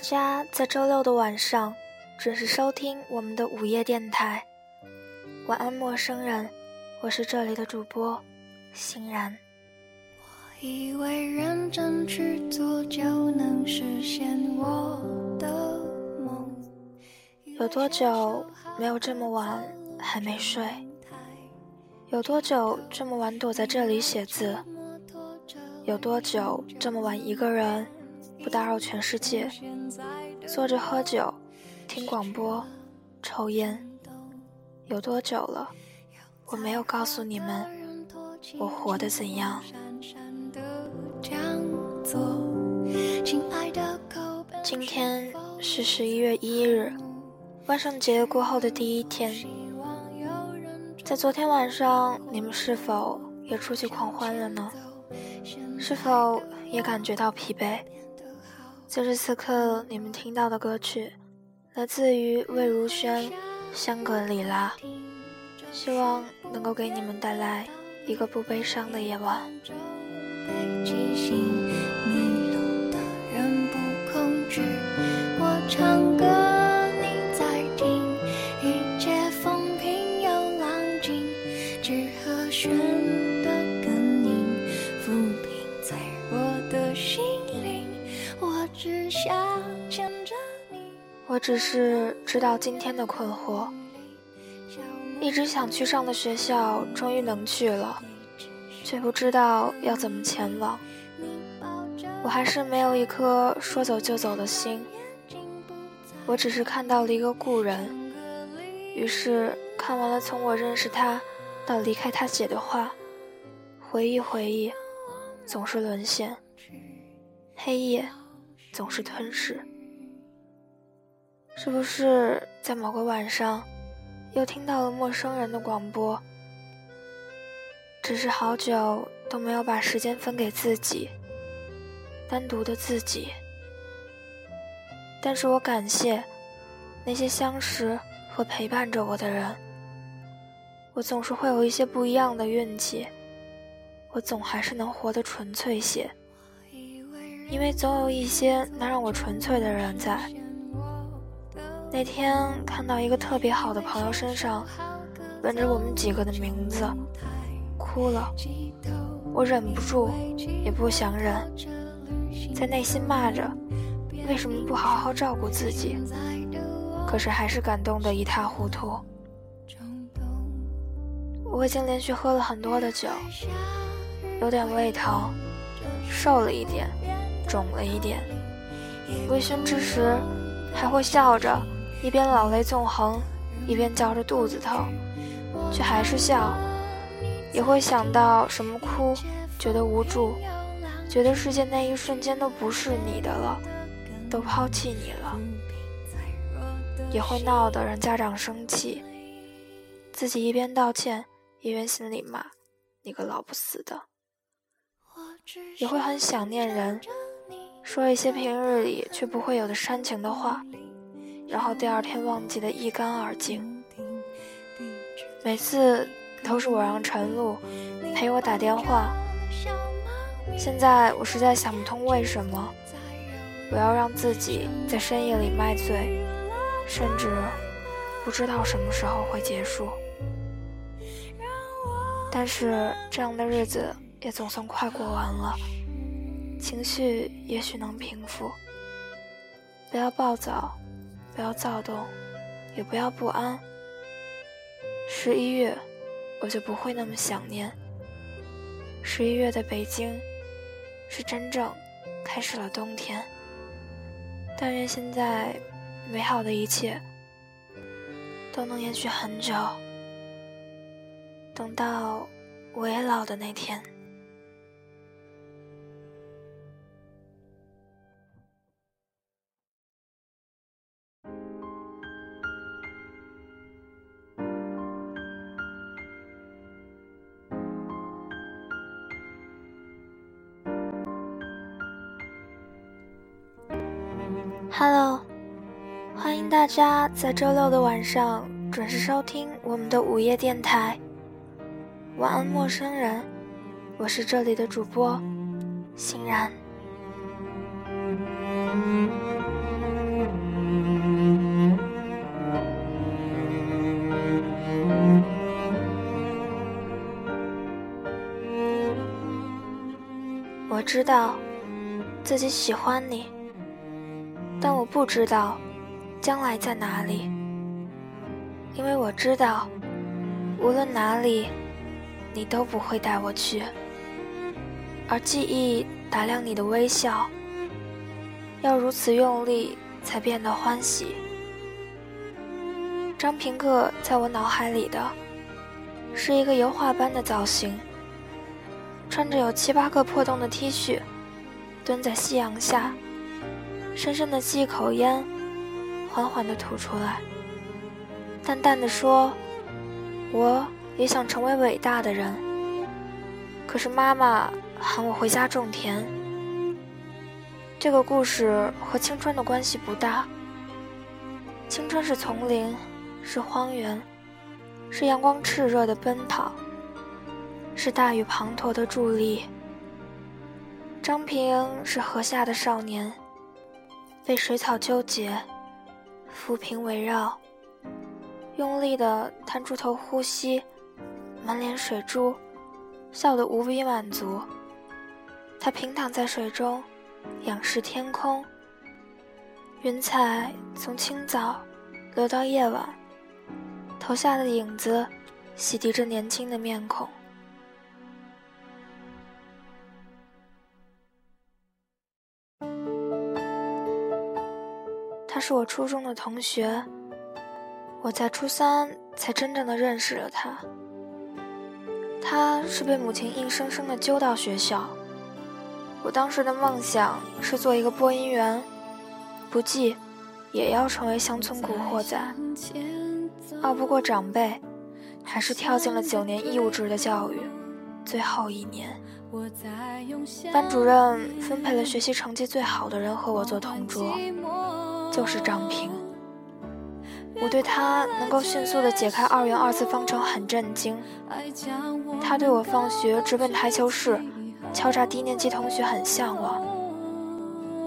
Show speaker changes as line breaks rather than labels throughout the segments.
大家在周六的晚上准时收听我们的午夜电台。晚安，陌生人，我是这里的主播欣然。
我以为认真去做就能实现我的梦。
有多久没有这么晚还没睡？有多久这么晚躲在这里写字？有多久这么晚一个人？不打扰全世界，坐着喝酒，听广播，抽烟，有多久了？我没有告诉你们，我活得怎样。今天是十一月一日，万圣节过后的第一天。在昨天晚上，你们是否也出去狂欢了呢？是否也感觉到疲惫？此时此刻，你们听到的歌曲来自于魏如萱《香格里拉》，希望能够给你们带来一个不悲伤的夜晚。我我只是知道今天的困惑，一直想去上的学校终于能去了，却不知道要怎么前往。我还是没有一颗说走就走的心，我只是看到了一个故人，于是看完了从我认识他到离开他写的话，回忆回忆，总是沦陷，黑夜总是吞噬。是不是在某个晚上，又听到了陌生人的广播？只是好久都没有把时间分给自己，单独的自己。但是我感谢那些相识和陪伴着我的人。我总是会有一些不一样的运气，我总还是能活得纯粹些，因为总有一些能让我纯粹的人在。那天看到一个特别好的朋友身上纹着我们几个的名字，哭了。我忍不住，也不想忍，在内心骂着：为什么不好好照顾自己？可是还是感动得一塌糊涂。我已经连续喝了很多的酒，有点胃疼，瘦了一点，肿了一点。微醺之时，还会笑着。一边老泪纵横，一边叫着肚子疼，却还是笑。也会想到什么哭，觉得无助，觉得世界那一瞬间都不是你的了，都抛弃你了。也会闹得让家长生气，自己一边道歉，一边心里骂：“你个老不死的。”也会很想念人，说一些平日里却不会有的煽情的话。然后第二天忘记的一干二净。每次都是我让陈露陪我打电话。现在我实在想不通为什么我要让自己在深夜里卖醉，甚至不知道什么时候会结束。但是这样的日子也总算快过完了，情绪也许能平复。不要暴躁。不要躁动，也不要不安。十一月，我就不会那么想念。十一月的北京，是真正开始了冬天。但愿现在美好的一切都能延续很久，等到我也老的那天。家在周六的晚上准时收听我们的午夜电台。晚安陌生人我是这里的主播欣然。我知道自己喜欢你但我不知道将来在哪里，因为我知道无论哪里，你都不会带我去。而记忆打量你的微笑，要如此用力才变得欢喜。张平克在我脑海里的，是一个油画般的造型，穿着有七八个破洞的 T 恤，蹲在夕阳下，深深的吸一口烟，缓缓地吐出来，淡淡的说：“我也想成为伟大的人。”可是妈妈。喊我回家种田。这个故事和青春的关系不大。青春是丛林，是荒原，是阳光炽热的奔跑，是大雨滂沱的伫立。张平是河下的少年，被水草纠结，浮萍围绕，用力地探出头呼吸，满脸水珠，笑得无比满足。他平躺在水中，仰视天空。云彩从清早流到夜晚，投下的影子洗涤着年轻的面孔。他是我初中的同学，我在初三才真正的认识了他。他是被母亲硬生生的揪到学校。我当时的梦想是做一个播音员，不济也要成为乡村古惑仔。拗不过长辈，还是跳进了九年义务制的教育。最后一年，班主任分配了学习成绩最好的人和我做同桌，就是张平。我对他能够迅速地解开二元二次方程很震惊，他对我放学直奔台球室。敲诈低年级同学很向往，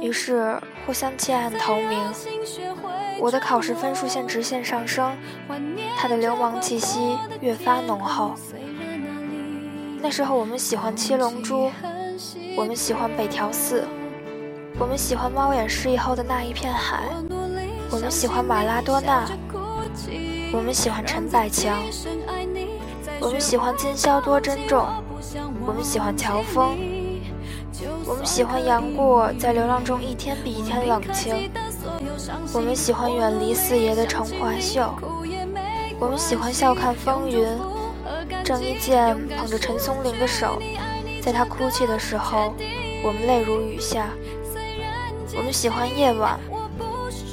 于是互相弃暗投明。我的考试分数线直线上升，他的流氓气息越发浓厚。那时候我们喜欢七龙珠，我们喜欢北条四，我们喜欢猫眼失忆后的那一片海，我们喜欢马拉多纳，我们喜欢陈百强，我们喜欢今宵多珍重。我们喜欢乔峰，我们喜欢杨过在流浪中一天比一天冷清，我们喜欢远离四爷的成华秀，我们喜欢笑看风云。郑伊健捧着陈松伶的手，在他哭泣的时候，我们泪如雨下。我们喜欢夜晚，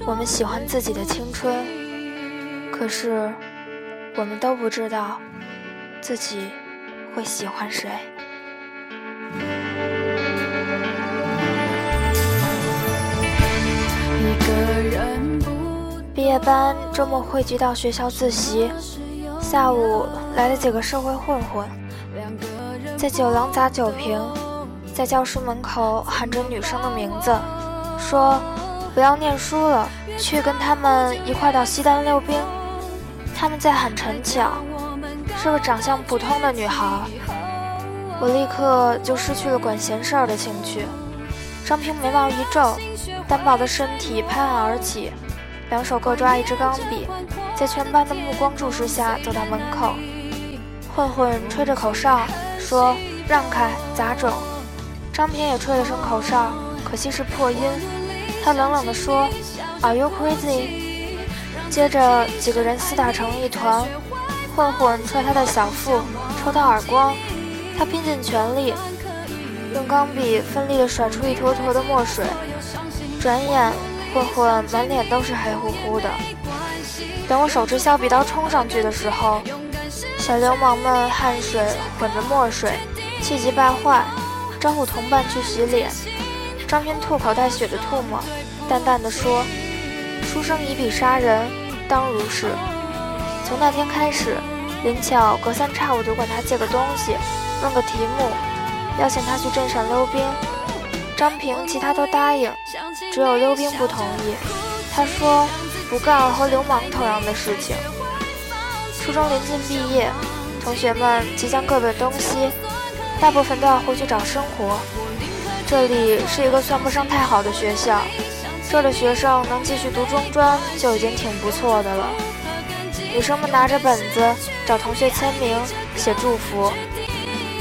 我们喜欢自己的青春，可是我们都不知道自己。会喜欢谁？毕业班周末汇聚到学校自习，下午来了几个社会混混，在酒廊砸酒瓶，在教室门口喊着女生的名字，说不要念书了，去跟他们一块到西单溜冰。他们在喊陈巧。是个长相普通的女孩，我立刻就失去了管闲事儿的兴趣。张平眉毛一皱，单薄的身体拍案而起，两手各抓一支钢笔，在全班的目光注视下走到门口。混混吹着口哨说：“让开，杂种。”张平也吹了声口哨，可惜是破音。他冷冷地说：“Are you crazy？” 接着几个人厮打成一团。混混踹他的小腹，抽他耳光，他拼尽全力，用钢笔奋力地甩出一坨坨的墨水。转眼，混混满脸都是黑乎乎的。等我手持削笔刀冲上去的时候，小流氓们汗水混着墨水，气急败坏，招呼同伴去洗脸。张平吐口带血的唾沫，淡淡的说：“书生以笔杀人，当如是。”从那天开始，林巧隔三差五就管他借个东西，问个题目，邀请他去镇上溜冰。张平其他都答应，只有溜冰不同意。他说不干和流氓同样的事情。初中临近毕业，同学们即将各奔东西，大部分都要回去找生活。这里是一个算不上太好的学校，这儿的学生能继续读中专就已经挺不错的了。女生们拿着本子找同学签名、写祝福。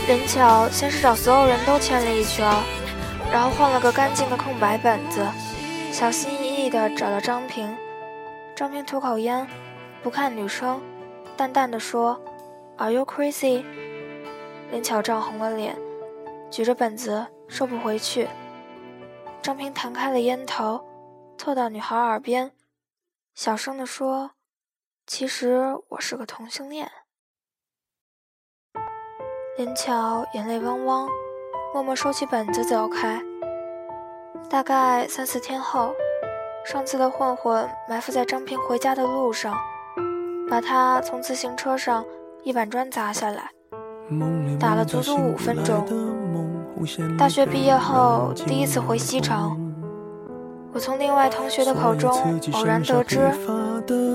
林巧先是找所有人都签了一圈，然后换了个干净的空白本子，小心翼翼地找到张平。张平吐口烟，不看女生，淡淡的说：“Are you crazy？” 林巧涨红了脸，举着本子收不回去。张平弹开了烟头，凑到女孩耳边，小声地说：“其实我是个同性恋。”林巧眼泪汪汪，默默收起本子走开。大概三四天后，上次的混混埋伏在张平回家的路上，把他从自行车上一板砖砸下来，打了足足五分钟。大学毕业后第一次回西城。我从另外同学的口中偶然得知，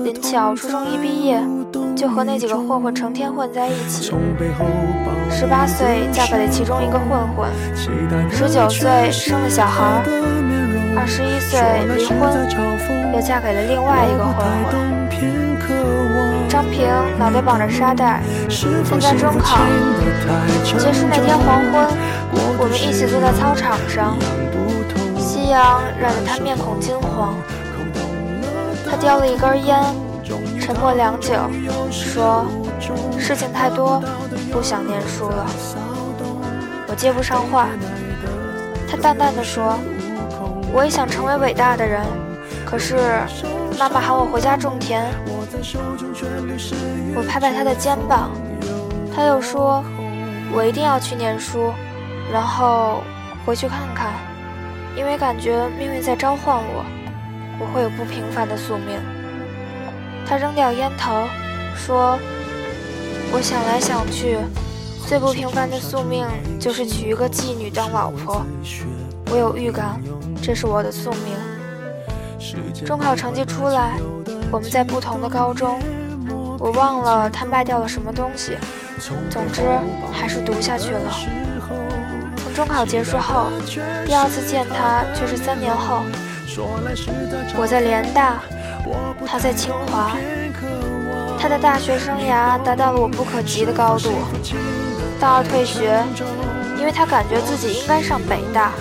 林巧初中一毕业就和那几个混混成天混在一起。十八岁嫁给了其中一个混混，十九岁生了小孩，二十一岁离婚，又嫁给了另外一个混混。张平脑袋绑着沙袋，参加中考。结束那天黄昏，我们一起坐在操场上。夕阳染得他面孔金黄，他叼了一根烟，沉默良久，说：“事情太多，不想念书了。”我接不上话。他淡淡的说：“我也想成为伟大的人，可是妈妈喊我回家种田。”我拍拍他的肩膀，他又说：“我一定要去念书，然后回去看看。”因为感觉命运在召唤我，我会有不平凡的宿命。他扔掉烟头，说：“我想来想去，最不平凡的宿命就是娶一个妓女当老婆。我有预感，这是我的宿命。”中考成绩出来，我们在不同的高中，我忘了他卖掉了什么东西。总之，还是读下去了。从中考结束后，第二次见他却是三年后。我在联大，他在清华。他的大学生涯达到了我不可及的高度。大二退学，因为他感觉自己应该上北大，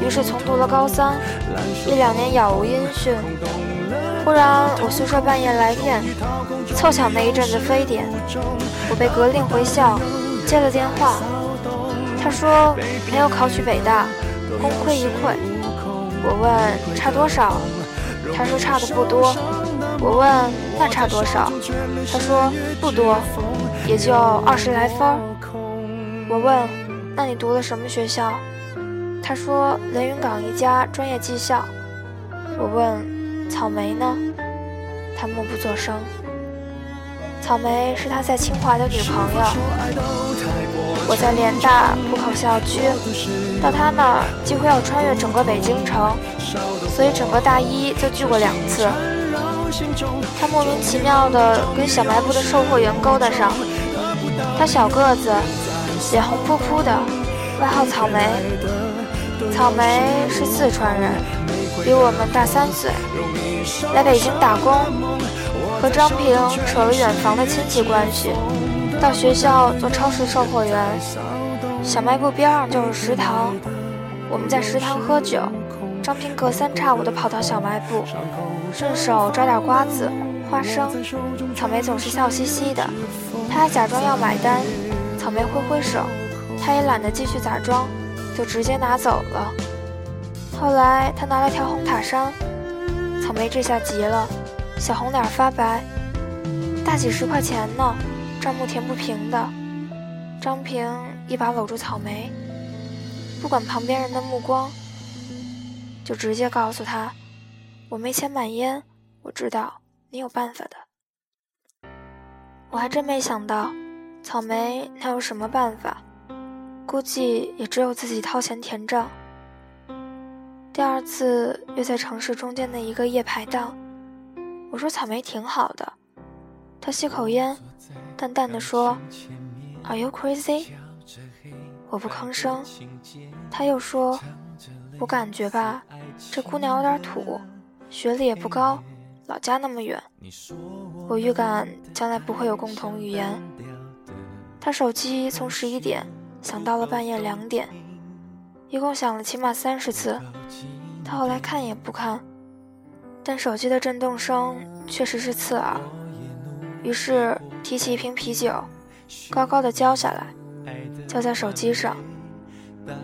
于是重读了高三，一两年杳无音讯。忽然我宿舍半夜来电，凑巧那一阵子非典，我被隔令回校，接了电话。他说没有考取北大，功亏一篑。我问差多少，他说差的不多。我问那差多少，他说不多，也就二十来分。我问那你读了什么学校？他说连云港一家专业技校。我问草莓呢？他默不作声。草莓是他在清华的女朋友。我在联大浦口校区，到他那儿几乎要穿越整个北京城，所以整个大一就聚过两次。他莫名其妙地跟小卖部的售货员勾搭上。他小个子，脸红扑扑的，外号草莓。草莓是四川人，比我们大三岁，来北京打工，和张平扯了远房的亲戚关系。到学校做超市售货员，小卖部边上就是食堂。我们在食堂喝酒，张平隔三差五的跑到小卖部，顺手抓点瓜子、花生。草莓总是笑嘻嘻的，他假装要买单，草莓挥挥手，他也懒得继续假装，就直接拿走了。后来他拿了条红塔山，草莓这下急了，小红脸发白，大几十块钱呢。账目填不平的，张平一把搂住草莓，不管旁边人的目光，就直接告诉他：“我没钱买烟，我知道你有办法的。”我还真没想到，草莓能有什么办法？估计也只有自己掏钱填账。第二次约在城市中间的一个夜排档，我说草莓挺好的，他吸口烟。淡淡的说：“Are you crazy？” 我不吭声。他又说：“我感觉吧，这姑娘有点土，学历也不高，老家那么远，我预感将来不会有共同语言。”他手机从十一点响到了半夜两点，一共响了起码三十次。他后来看也不看，但手机的震动声确实是刺耳。于是提起一瓶啤酒，高高的浇下来，浇在手机上。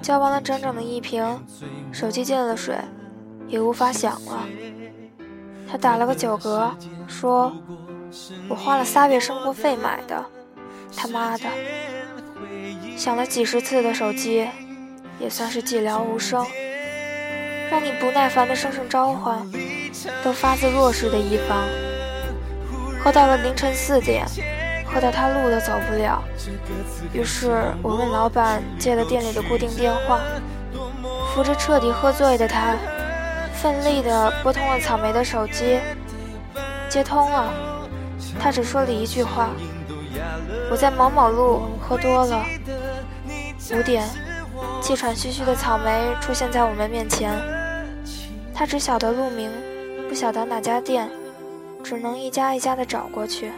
浇完了整整的一瓶，手机进了水，也无法响了。他打了个酒嗝，说：“我花了仨月生活费买的，他妈的！”响了几十次的手机，也算是寂寥无声。让你不耐烦的声声召唤，都发自弱势的一方。喝到了凌晨四点，喝到他路都走不了。于是我问老板借了店里的固定电话，扶着彻底喝醉的他，奋力地拨通了草莓的手机。接通了，他只说了一句话：“我在某某路喝多了。”五点，气喘吁吁的草莓出现在我们面前。他只晓得路名，不晓得哪家店。只能一家一家的找过去。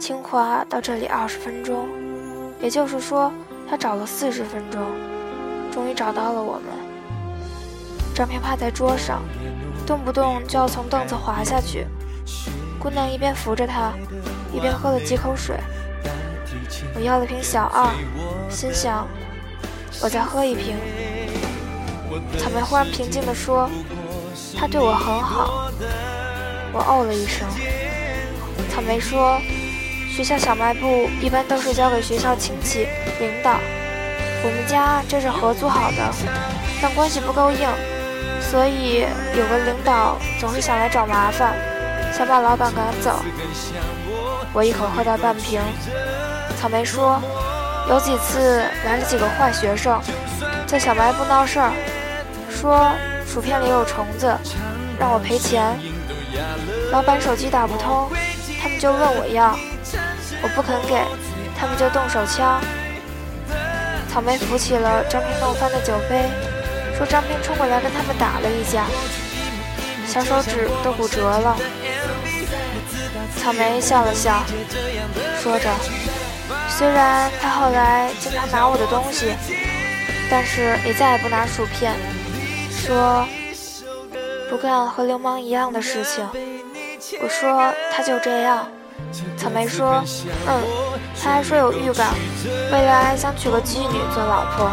清华到这里二十分钟，也就是说，他找了四十分钟，终于找到了我们。张平趴在桌上，动不动就要从凳子滑下去。姑娘一边扶着他，一边喝了几口水。我要了瓶小二，心想，我再喝一瓶。草莓忽然平静地说：“他对我很好。”我哦了一声，草莓说：“学校小卖部一般都是交给学校亲戚、领导。我们家这是合租好的，但关系不够硬，所以有个领导总是想来找麻烦，想把老板赶走。”我一口喝掉半瓶。草莓说：“有几次来了几个坏学生，在小卖部闹事儿，说薯片里有虫子，让我赔钱。”老板手机打不通，他们就问我要，我不肯给，他们就动手枪。草莓扶起了张斌弄翻的酒杯，说张斌冲过来跟他们打了一架，小手指都骨折了。草莓笑了笑，说着，虽然他后来经常拿我的东西，但是也再也不拿薯片，说。不干和流氓一样的事情，我说他就这样。草莓说，嗯，他还说有预感，未来想娶个妓女做老婆。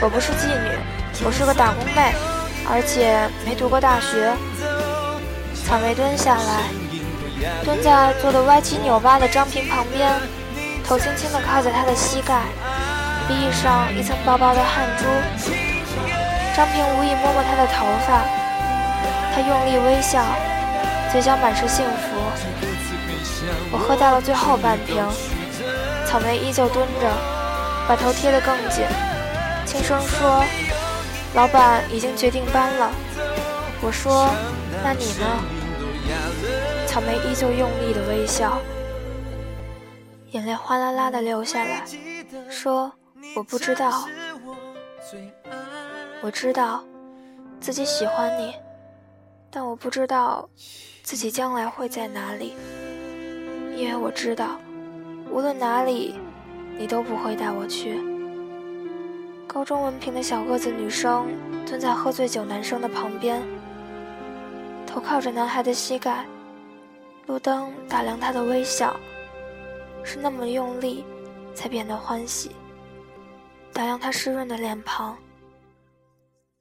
我不是妓女，我是个打工妹，而且没读过大学。草莓蹲下来，蹲在坐得歪七扭八的张平旁边，头轻轻地靠在他的膝盖，鼻翼上一层薄薄的汗珠。张平无意摸摸他的头发。他用力微笑，嘴角满是幸福。我喝到了最后半瓶，草莓依旧蹲着，把头贴得更紧，轻声说：“老板已经决定搬了。”我说：“那你呢？”草莓依旧用力的微笑，眼泪哗啦啦的流下来，说：“我不知道，我知道自己喜欢你。”但我不知道自己将来会在哪里，因为我知道，无论哪里，你都不会带我去。高中文凭的小个子女生蹲在喝醉酒男生的旁边，头靠着男孩的膝盖，路灯打量他的微笑，是那么用力，才变得欢喜。打量他湿润的脸庞，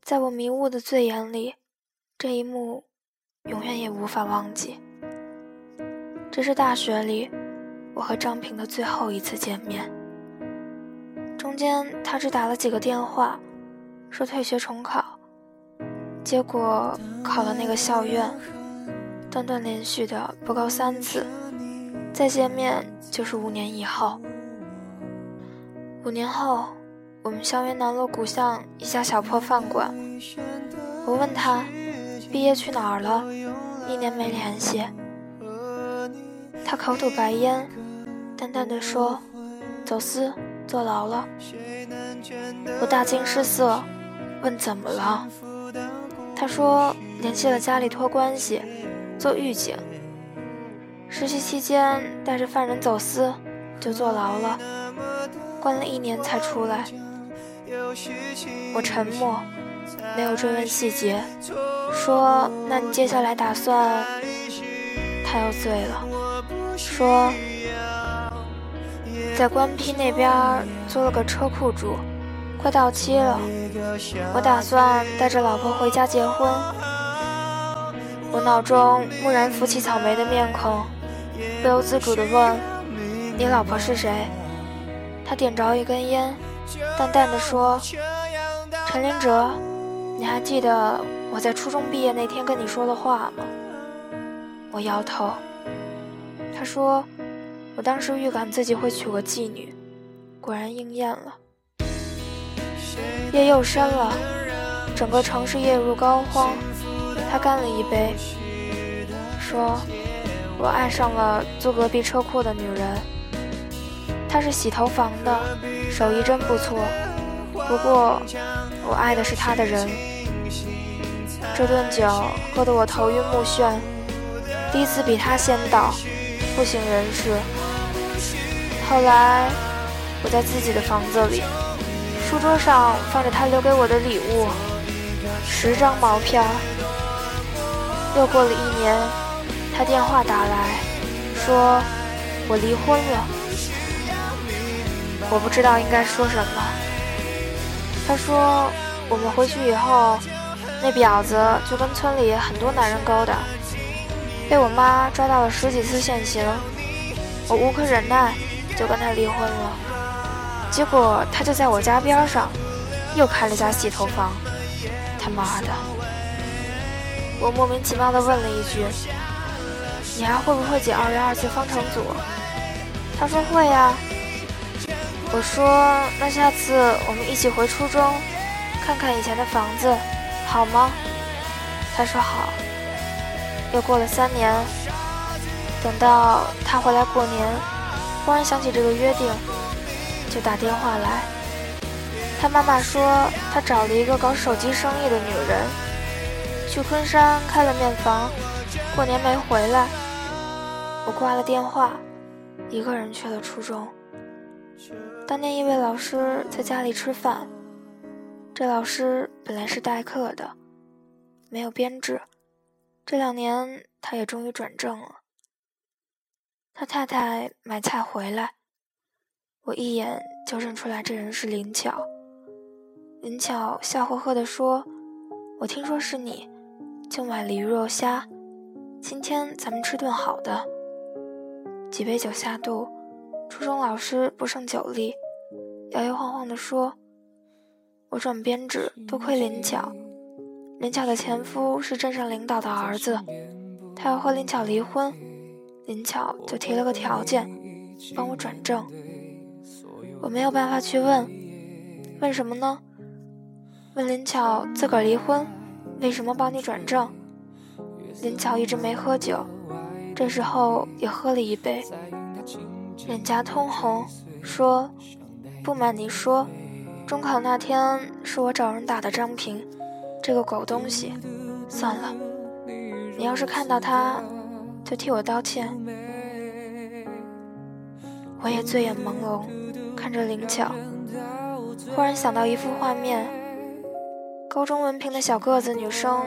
在我迷雾的醉眼里。这一幕，永远也无法忘记。这是大学里我和张平的最后一次见面。中间他只打了几个电话，说退学重考，结果考了那个校院，断断连续的不够三次，再见面就是五年以后。五年后，我们相约南锣鼓巷一家小破饭馆，我问他。毕业去哪儿了？一年没联系。他口吐白烟，淡淡的说：“走私。”坐牢了。我大惊失色，问怎么了？他说联系了家里托关系，做狱警。实习期间带着犯人走私，就坐牢了，关了一年才出来。我沉默，没有追问细节，说：“那你接下来打算？”他又醉了，说：“在官批那边租了个车库住，快到期了，我打算带着老婆回家结婚。”我脑中蓦然浮起草莓的面孔，不由自主地问：“你老婆是谁？”他点着一根烟。淡淡的说：“陈林哲，你还记得我在初中毕业那天跟你说的话吗？”我摇头。他说：“我当时预感自己会娶个妓女，果然应验了。”夜又深了，整个城市夜入膏肓。他干了一杯，说：“我爱上了租隔壁车库的女人。”她是洗头房的，手艺真不错。不过，我爱的是她的人。这顿酒喝得我头晕目眩，第一次比她先倒，不省人事。后来，我在自己的房子里，书桌上放着她留给我的礼物，十张毛片。又过了一年，他电话打来，说我离婚了。我不知道应该说什么。他说：“我们回去以后，那婊子就跟村里很多男人勾搭，被我妈抓到了十几次现行。我无可忍耐，就跟他离婚了。结果他就在我家边上，又开了家洗头房。他妈的！”我莫名其妙地问了一句：“你还会不会解二元二次方程组？”他说：“会呀。”我说：“那下次我们一起回初中，看看以前的房子，好吗？”他说：“好。”又过了三年，等到他回来过年，忽然想起这个约定，就打电话来。他妈妈说他找了一个搞手机生意的女人，去昆山开了面房，过年没回来。我挂了电话，一个人去了初中。当年一位老师在家里吃饭，这老师本来是代课的，没有编制。这两年他也终于转正了。他太太买菜回来，我一眼就认出来这人是林巧。林巧笑呵呵地说：“我听说是你，就买了鱼肉虾，今天咱们吃顿好的。”几杯酒下肚。初中老师不胜酒力，摇摇晃晃地说：“我转编制，多亏林巧。林巧的前夫是镇上领导的儿子，他要和林巧离婚，林巧就提了个条件，帮我转正。我没有办法去问，问什么呢？问林巧自个儿离婚，为什么帮你转正？林巧一直没喝酒，这时候也喝了一杯。”脸颊通红，说：“不瞒你说，中考那天是我找人打的张平，这个狗东西。算了，你要是看到他，就替我道歉。”我也醉眼朦胧，看着灵巧，忽然想到一幅画面：高中文凭的小个子女生，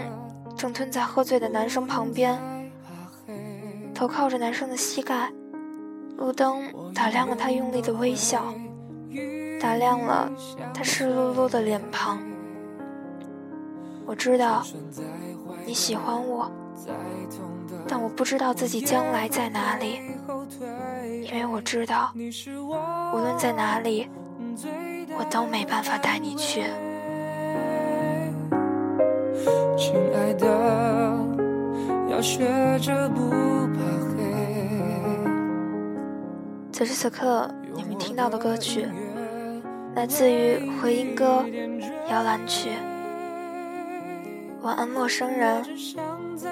正蹲在喝醉的男生旁边，头靠着男生的膝盖。路灯打亮了他用力的微笑，打亮了他湿漉漉的脸庞。我知道你喜欢我，但我不知道自己将来在哪里，因为我知道，无论在哪里，我都没办法带你去。亲爱的，我学着不怕黑。此时此刻你们听到的歌曲来自于回音哥摇篮曲。晚安陌生人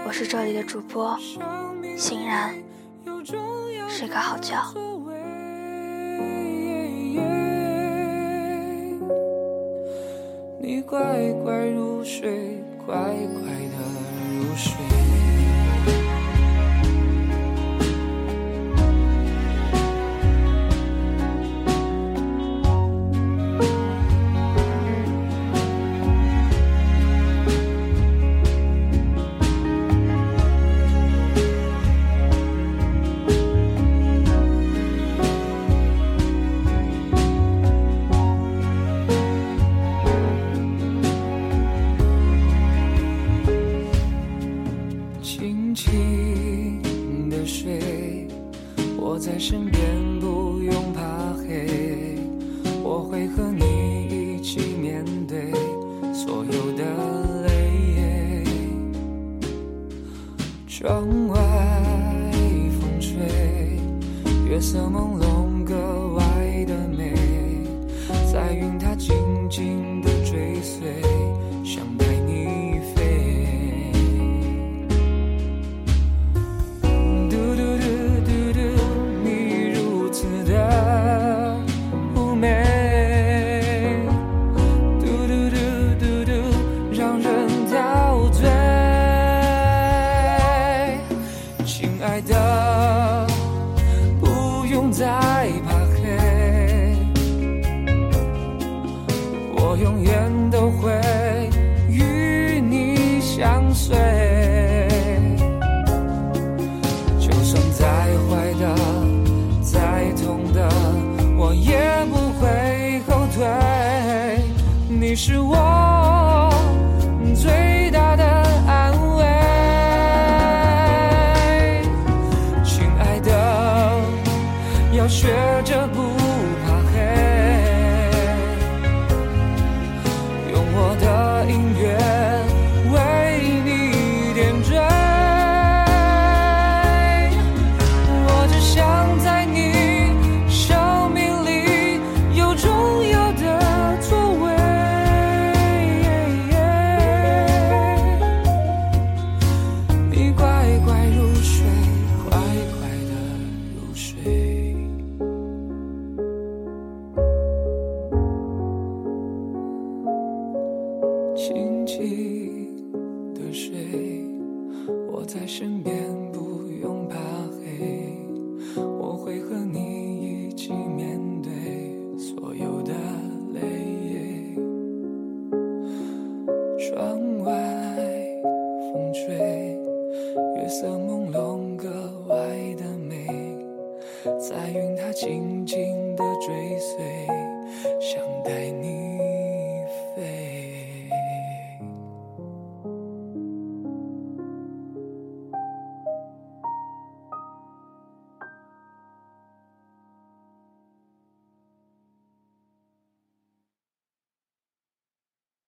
我是这里的主播欣然睡个好觉
你乖乖入睡乖乖的入睡。轻轻的睡，我在身边不用怕黑，我会和你一起面对所有的泪。窗外风吹，月色朦。我永远都会与你相随。就算再坏的再痛的我也不会后退。你是我